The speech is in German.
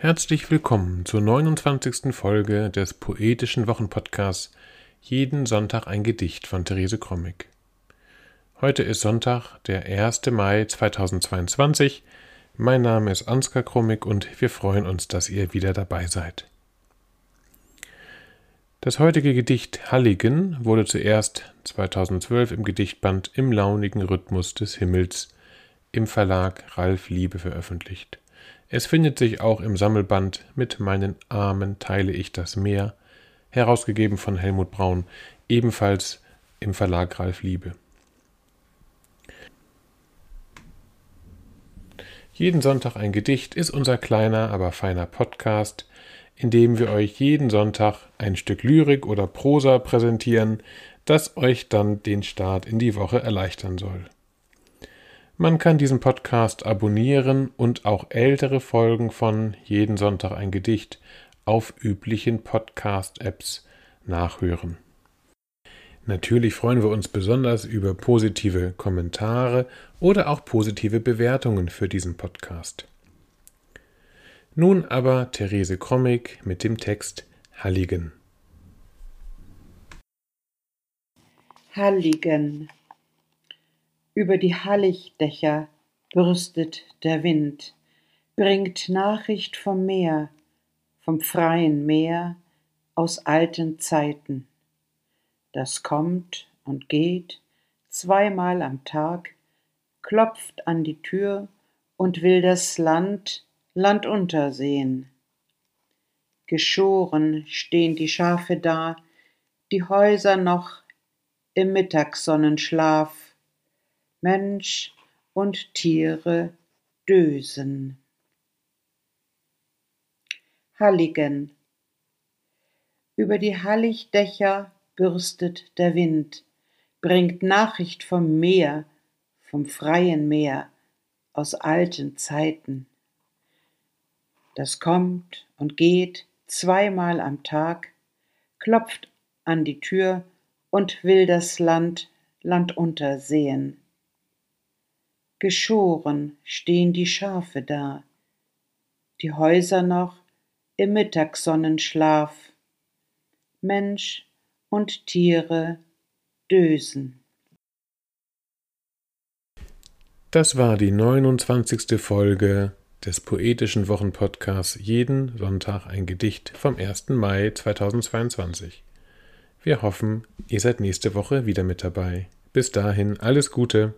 Herzlich willkommen zur 29. Folge des poetischen Wochenpodcasts Jeden Sonntag ein Gedicht von Therese Krommig. Heute ist Sonntag, der 1. Mai 2022. Mein Name ist Ansgar Krommig und wir freuen uns, dass ihr wieder dabei seid. Das heutige Gedicht Halligen wurde zuerst 2012 im Gedichtband Im launigen Rhythmus des Himmels im Verlag Ralf Liebe veröffentlicht. Es findet sich auch im Sammelband Mit meinen Armen teile ich das Meer, herausgegeben von Helmut Braun, ebenfalls im Verlag Ralf Liebe. Jeden Sonntag ein Gedicht ist unser kleiner, aber feiner Podcast, in dem wir euch jeden Sonntag ein Stück Lyrik oder Prosa präsentieren, das euch dann den Start in die Woche erleichtern soll. Man kann diesen Podcast abonnieren und auch ältere Folgen von Jeden Sonntag ein Gedicht auf üblichen Podcast-Apps nachhören. Natürlich freuen wir uns besonders über positive Kommentare oder auch positive Bewertungen für diesen Podcast. Nun aber Therese Krommig mit dem Text Halligen. Halligen über die Halligdächer bürstet der Wind, bringt Nachricht vom Meer, vom freien Meer aus alten Zeiten. Das kommt und geht zweimal am Tag, klopft an die Tür und will das Land landunter sehen. Geschoren stehen die Schafe da, die Häuser noch im Mittagssonnenschlaf, Mensch und Tiere dösen. Halligen. Über die Halligdächer bürstet der Wind, bringt Nachricht vom Meer, vom freien Meer, aus alten Zeiten. Das kommt und geht zweimal am Tag, klopft an die Tür und will das Land landunter sehen geschoren stehen die Schafe da, die Häuser noch im Mittagssonnenschlaf, Mensch und Tiere dösen. Das war die 29. Folge des poetischen Wochenpodcasts Jeden Sonntag ein Gedicht vom 1. Mai 2022. Wir hoffen, ihr seid nächste Woche wieder mit dabei. Bis dahin alles Gute.